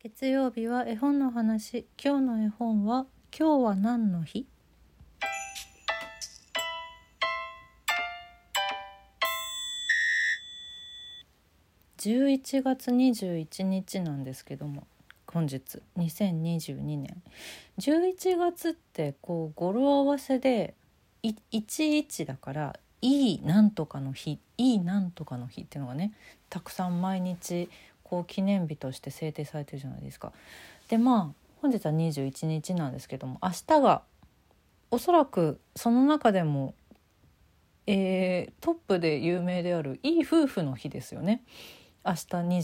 月曜日は絵本の話。今日の絵本は今日は何の日？11月21日なんですけども本日2022年。11月ってこう語呂合わせで11だからいいなんとかの日いいなんとかの日っていうのがねたくさん毎日こう記念日として制定されてるじゃないですか。でまあ本日は21日なんですけども明日がおそらくその中でも、えー、トップで有名であるいい夫婦の日ですよね明日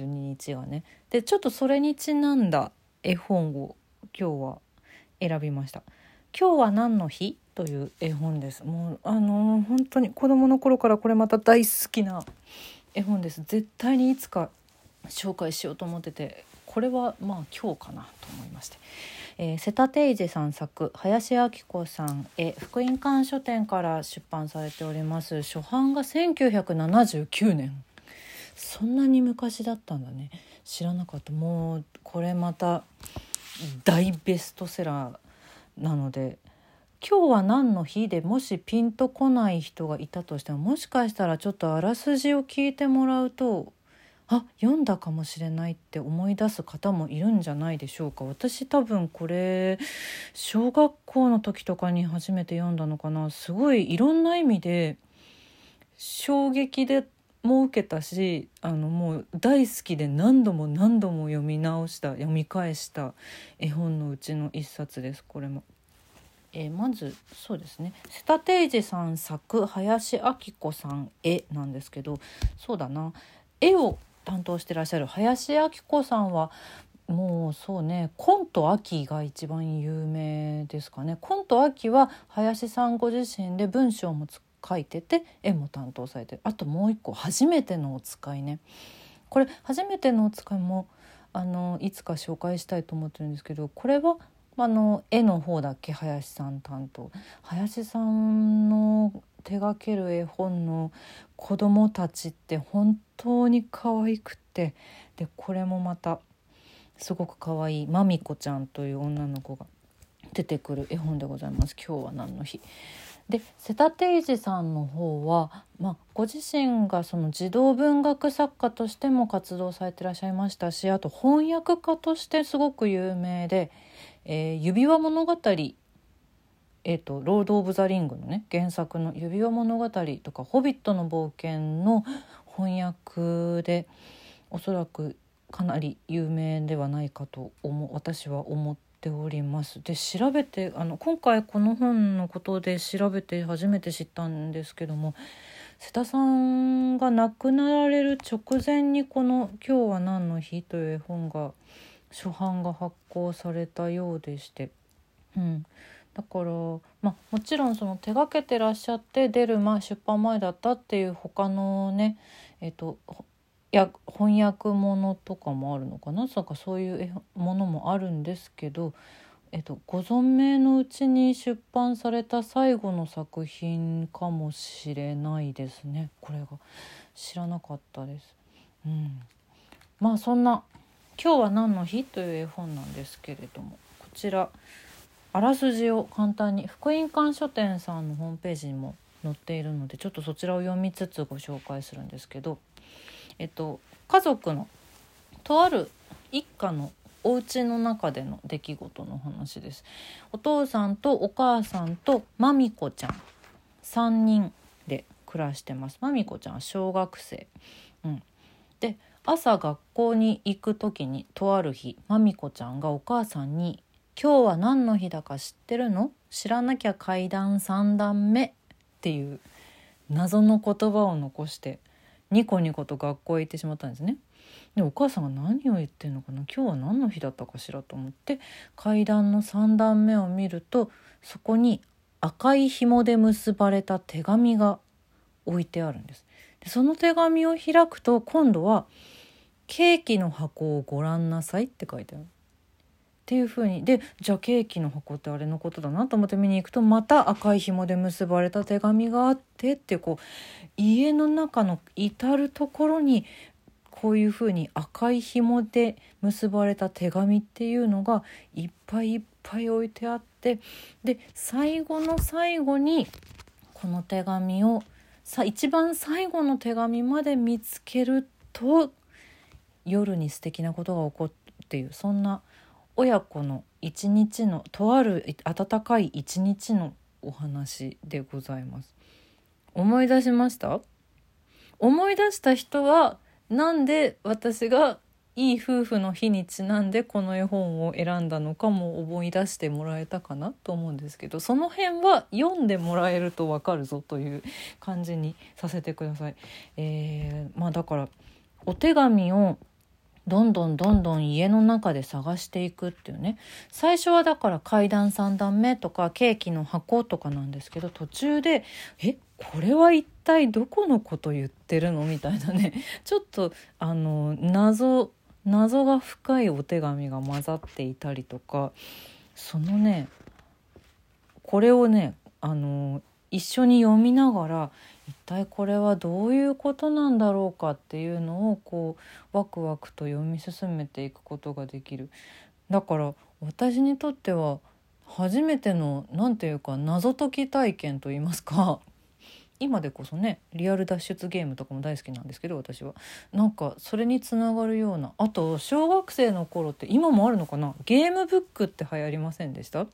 22日がね。でちょっとそれにちなんだ絵本を今日は選びました。今日は何の日？という絵本です。もうあのー、本当に子供の頃からこれまた大好きな絵本です。絶対にいつか紹介しようと思っててこれはまあ今日かなと思いまして、えー、瀬田定治さん作林明子さん絵福音館書店から出版されております初版が1979年。そんなに昔だったんだね。知らなかった。もうこれまた大ベストセラーなので。今日は何の日でもしピンとこない人がいたとしてももしかしたらちょっとあらすじを聞いてもらうとあ読んだかもしれないって思い出す方もいるんじゃないでしょうか。私多分これ小学校の時とかに初めて読んだのかな。すごいいろんな意味で衝撃でも受けたしあのもう大好きで何度も何度も読み直した読み返した絵本のうちの一冊ですこれも。えー、まずそうですね。瀬田定治さん作林明子さん絵なんですけどそうだな。絵を担当してらっしゃる林明子さんはもうそうねコント秋が一番有名ですかね。コント秋は林さんご自身で文章も書いてて絵も担当されてあともう一個初めてのお使いね。これ初めてのお使いもあのいつか紹介したいと思ってるんですけどこれはあの絵の方だけ林さん担当。林さんの手がける絵本の子供たちって本当に可愛くてでこれもまたすごく可愛いまみこちゃんという女の子が出てくる絵本でございます。今日は何の日。で瀬田定治さんの方は、まあ、ご自身がその児童文学作家としても活動されてらっしゃいましたしあと翻訳家としてすごく有名で「えー、指輪物語」えーと、ロード・オブ・ザ・リングのね原作の「指輪物語」とか「ホビットの冒険」の翻訳でおそらくかなり有名ではないかと思私は思っております。で調べてあの今回この本のことで調べて初めて知ったんですけども瀬田さんが亡くなられる直前にこの「今日は何の日」という絵本が初版が発行されたようでして。うんだから、まあ、もちろんその手がけてらっしゃって出る前出版前だったっていう他のねえっ、とや翻訳ものとかもあるのかな？なんかそういうものもあるんですけど、えっと、ご存命のうちに出版された最後の作品かもしれないですね。これが。知らなかったです。うん、まあそんな「今日は何の日?」という絵本なんですけれども。こちらあらすじを簡単に福音館書店さんのホームページにも載っているのでちょっとそちらを読みつつご紹介するんですけど、えっと、家族のとある一家のお家の中での出来事の話です。お父さんとお母さんとまみこちゃん3人で暮らしてます。まみこちゃんは小学生。うん、で朝学校に行く時にとある日まみこちゃんがお母さんに今日は何の日だか知ってるの？知らなきゃ階段3段目っていう謎の言葉を残してニコニコと学校へ行ってしまったんですね。でお母さんが何を言ってんのかな？今日は何の日だったかしらと思って階段の3段目を見るとそこに赤い紐で結ばれた手紙が置いてあるんです。でその手紙を開くと今度は「ケーキの箱をご覧なさい」って書いてある。っていう風に。でじゃあケーキの箱ってあれのことだなと思って見に行くとまた赤い紐で結ばれた手紙があってってこう家の中の至る所にこういうふうに赤い紐で結ばれた手紙っていうのがいっぱいいっぱい置いてあってで最後の最後にこの手紙をさ一番最後の手紙まで見つけると夜に素敵なことが起こるっていうそんな親子の一日のとある温かい一日のお話でございます。思い出しました？思い出した人はなんで私がいい夫婦の日にちなんでこの絵本を選んだのかも思い出してもらえたかなと思うんですけどその辺は読んでもらえるとわかるぞという感じにさせてください。えー、まあだからお手紙をどんどんどんどん家の中で探していくっていうね最初はだから階段3段目とかケーキの箱とかなんですけど途中で「えこれは一体どこのこと言ってるの?」みたいなね ちょっとあの謎謎が深いお手紙が混ざっていたりとかそのねこれをねあの一緒に読みながら一体これはどういうことなんだろうかっていうのをこうワクワクと読み進めていくことができる。だから私にとっては初めての何て言うか謎解き体験と言いますか 今でこそねリアル脱出ゲームとかも大好きなんですけど私は。なんかそれにつながるような。あと小学生の頃って今もあるのかな？ゲームブックって流行りませんでした？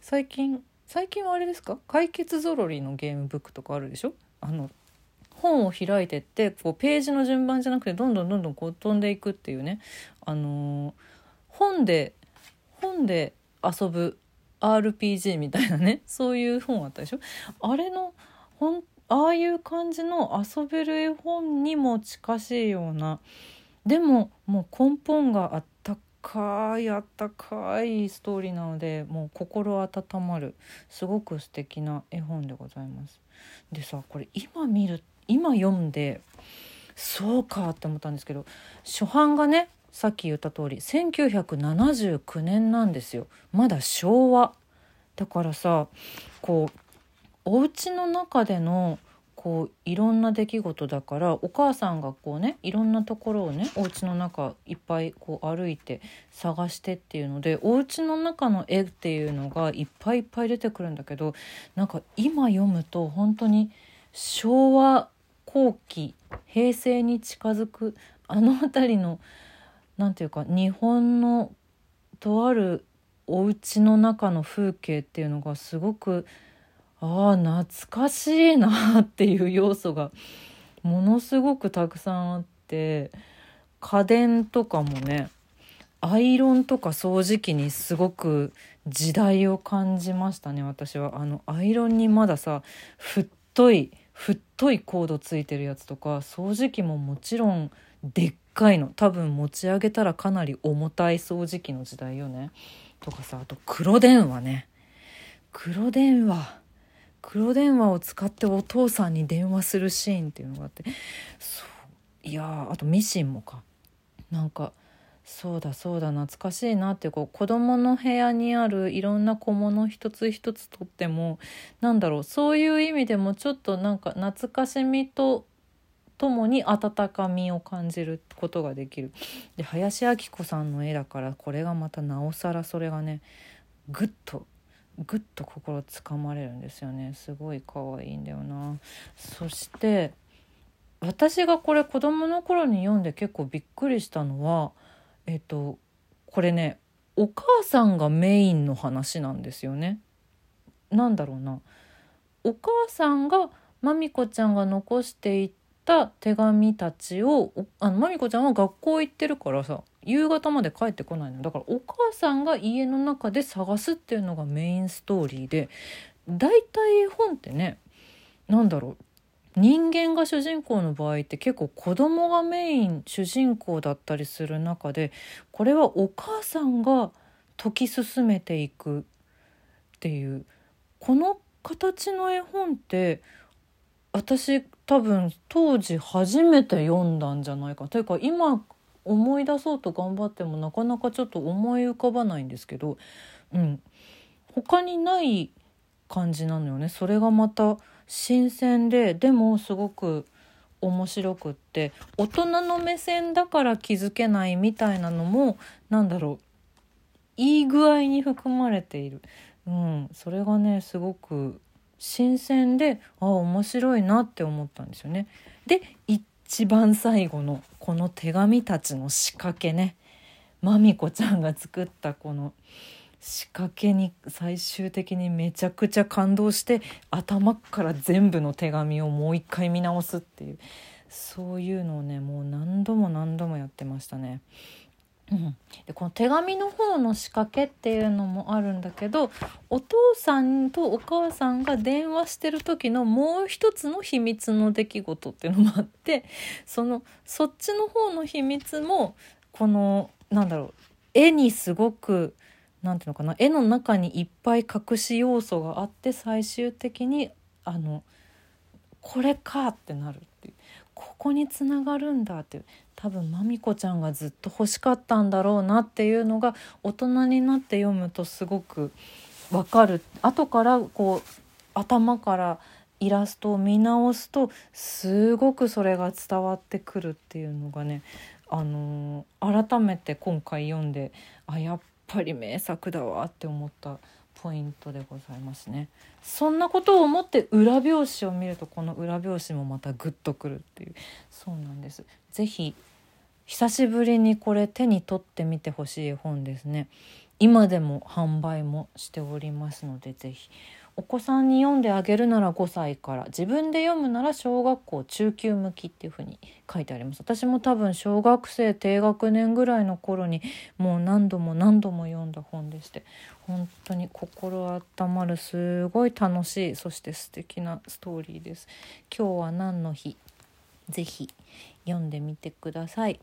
最近最近はあれですか？解決ぞろりのゲームブックとかあるでしょ？あの本を開いてってこうページの順番じゃなくてどんどんどんどんこう飛んでいくっていうね、あのー、本で本で遊ぶ RPG みたいなね。そういう本あったでしょ？あれのほああいう感じの遊べる絵本にも近しいような。でももう根本があったかいあったかいストーリーなのでもう心温まるすごく素敵な絵本でございます。でさこれ今見る今読んでそうかって思ったんですけど初版がねさっき言った通り1979年なんですよまだ昭和だからさこうお家の中でのこういろんな出来事だからお母さんがこうねいろんなところをねお家の中いっぱいこう歩いて探してっていうのでお家の中の絵っていうのがいっぱいいっぱい出てくるんだけどなんか今読むと本当に昭和後期平成に近づくあの辺りの何て言うか日本のとあるお家の中の風景っていうのがすごくああ懐かしいなっていう要素がものすごくたくさんあって家電とかもねアイロンとか掃除機にすごく時代を感じましたね私は。あのアイロンにまださ太い太いコードついてるやつとか掃除機ももちろんでっかいの。多分持ち上げたらかなり重たい掃除機の時代よね。とかさあと黒電話ね。黒電話。黒電話を使ってお父さんに電話するシーンっていうのがあってそういやあとミシンもかなんかそうだそうだ懐かしいなってこう子供の部屋にあるいろんな小物一つ一つとってもなんだろうそういう意味でもちょっとなんか懐かしみとともに温かみを感じることができる。で林明子さんの絵だからこれがまたなおさらそれがねぐっとぐっと心つかまれるんですよね。すごい可愛いんだよな。そして私がこれ子供の頃に読んで結構びっくりしたのはえっとこれねお母さんがメインの話なんですよね。なんだろうな。お母さんがまみこちゃんが残していった手紙たちをあのまみこちゃんは学校行ってるからさ夕方まで帰ってこないの。だからお母さんが家の中で探すっていうのがメインストーリーで大体絵本ってね何だろう人間が主人公の場合って結構子供がメイン主人公だったりする中でこれはお母さんが解き進めていくっていうこの形の絵本って私多分当時初めて読んだんじゃないか。というか今思い出そうと頑張ってもなかなかちょっと思い浮かばないんですけど、うん、他にない感じなのよね。それがまた新鮮ででもすごく面白くって大人の目線だから気づけないみたいなのもなんだろう。いい具合に含まれている、うん、それがねすごく新鮮であ面白いなって思ったんですよね。で一一番最後のこの手紙たちの仕掛けねまみこちゃんが作ったこの仕掛けに最終的にめちゃくちゃ感動して頭から全部の手紙をもう一回見直すっていうそういうのをねもう何度も何度もやってましたね。うん、でこの手紙の方の仕掛けっていうのもあるんだけどお父さんとお母さんが電話してる時のもう一つの秘密の出来事っていうのもあってそのそっちの方の秘密もこのなんだろう絵にすごく何ていうのかな絵の中にいっぱい隠し要素があって最終的にあのこれかってなる。ここにつながるんだって多分まみこちゃんがずっと欲しかったんだろうなっていうのが大人になって読むとすごくわかる。後からこう頭からイラストを見直すとすごくそれが伝わってくるっていうのがねあのー、改めて今回読んであやっぱり名作だわって思った。ポイントでございますね。そんなことを思って裏表紙を見るとこの裏表紙もまたグッとくるっていう。そうなんです。是非久しぶりにこれ手に取ってみてほしい本ですね。今でも販売もしておりますので是非お子さんに読んであげるなら5歳から自分で読むなら小学校中級向きっていう風に書いてあります。私も多分小学生低学年ぐらいの頃にもう何度も何度も読んだ本でして本当に心温まるすごい楽しいそして素敵なストーリーです。今日は何の日？ぜひ読んでみてください。